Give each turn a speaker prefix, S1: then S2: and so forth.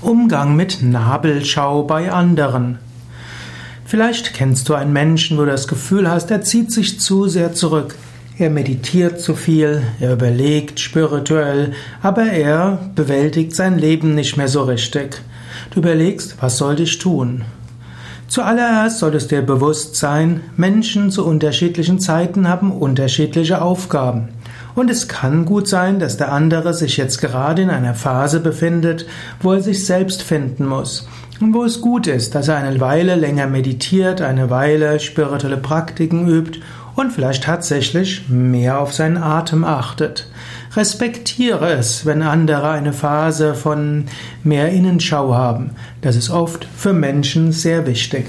S1: Umgang mit Nabelschau bei anderen. Vielleicht kennst du einen Menschen, wo du das Gefühl hast, er zieht sich zu sehr zurück. Er meditiert zu viel, er überlegt spirituell, aber er bewältigt sein Leben nicht mehr so richtig. Du überlegst, was soll ich tun? Zuallererst solltest dir bewusst sein, Menschen zu unterschiedlichen Zeiten haben unterschiedliche Aufgaben. Und es kann gut sein, dass der andere sich jetzt gerade in einer Phase befindet, wo er sich selbst finden muss. Und wo es gut ist, dass er eine Weile länger meditiert, eine Weile spirituelle Praktiken übt und vielleicht tatsächlich mehr auf seinen Atem achtet. Respektiere es, wenn andere eine Phase von mehr Innenschau haben. Das ist oft für Menschen sehr wichtig.